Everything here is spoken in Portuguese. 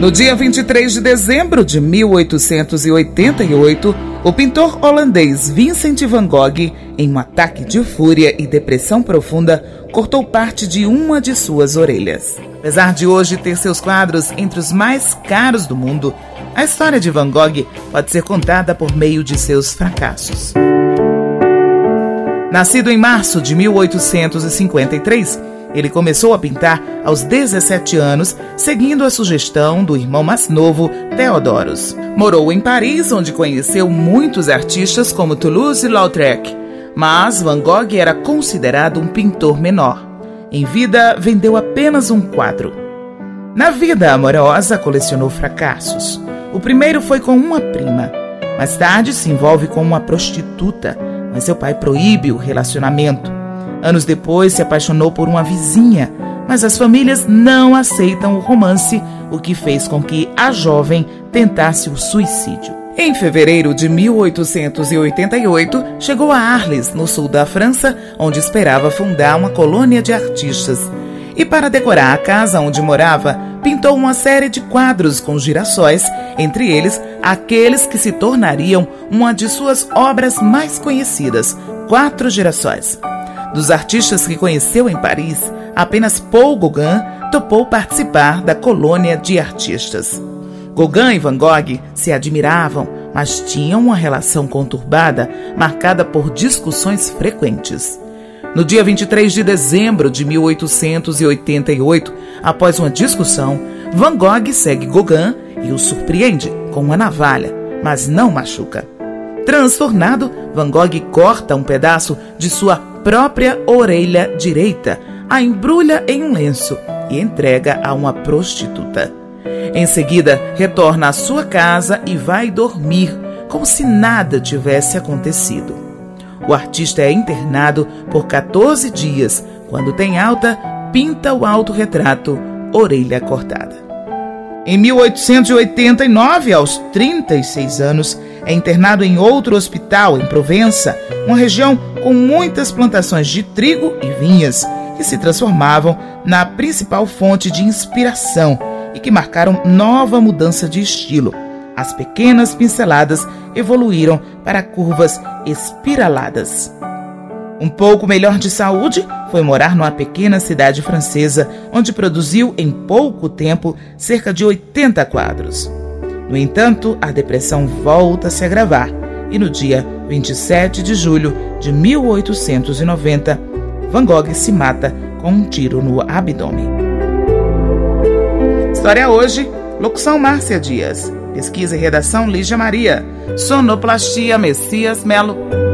No dia 23 de dezembro de 1888, o pintor holandês Vincent van Gogh, em um ataque de fúria e depressão profunda, cortou parte de uma de suas orelhas. Apesar de hoje ter seus quadros entre os mais caros do mundo, a história de Van Gogh pode ser contada por meio de seus fracassos. Nascido em março de 1853, ele começou a pintar aos 17 anos, seguindo a sugestão do irmão mais novo, Theodorus. Morou em Paris, onde conheceu muitos artistas como Toulouse-Lautrec, mas Van Gogh era considerado um pintor menor. Em vida, vendeu apenas um quadro. Na vida amorosa, colecionou fracassos. O primeiro foi com uma prima. Mais tarde, se envolve com uma prostituta, mas seu pai proíbe o relacionamento. Anos depois, se apaixonou por uma vizinha, mas as famílias não aceitam o romance, o que fez com que a jovem tentasse o suicídio. Em fevereiro de 1888, chegou a Arles, no sul da França, onde esperava fundar uma colônia de artistas. E para decorar a casa onde morava, pintou uma série de quadros com girassóis, entre eles aqueles que se tornariam uma de suas obras mais conhecidas, Quatro Girassóis. Dos artistas que conheceu em Paris, apenas Paul Gauguin topou participar da colônia de artistas. Gauguin e Van Gogh se admiravam, mas tinham uma relação conturbada, marcada por discussões frequentes. No dia 23 de dezembro de 1888, após uma discussão, Van Gogh segue Gauguin e o surpreende com uma navalha, mas não machuca. Transtornado, Van Gogh corta um pedaço de sua própria orelha direita, a embrulha em um lenço e entrega a uma prostituta. Em seguida, retorna à sua casa e vai dormir, como se nada tivesse acontecido. O artista é internado por 14 dias. Quando tem alta, pinta o autorretrato Orelha Cortada. Em 1889, aos 36 anos, é internado em outro hospital em Provença, uma região com muitas plantações de trigo e vinhas, que se transformavam na principal fonte de inspiração e que marcaram nova mudança de estilo. As pequenas pinceladas evoluíram para curvas espiraladas. Um pouco melhor de saúde, foi morar numa pequena cidade francesa, onde produziu em pouco tempo cerca de 80 quadros. No entanto, a depressão volta a se agravar e no dia 27 de julho de 1890, Van Gogh se mata com um tiro no abdômen. História hoje, locução Márcia Dias, pesquisa e redação Lígia Maria, sonoplastia Messias Melo.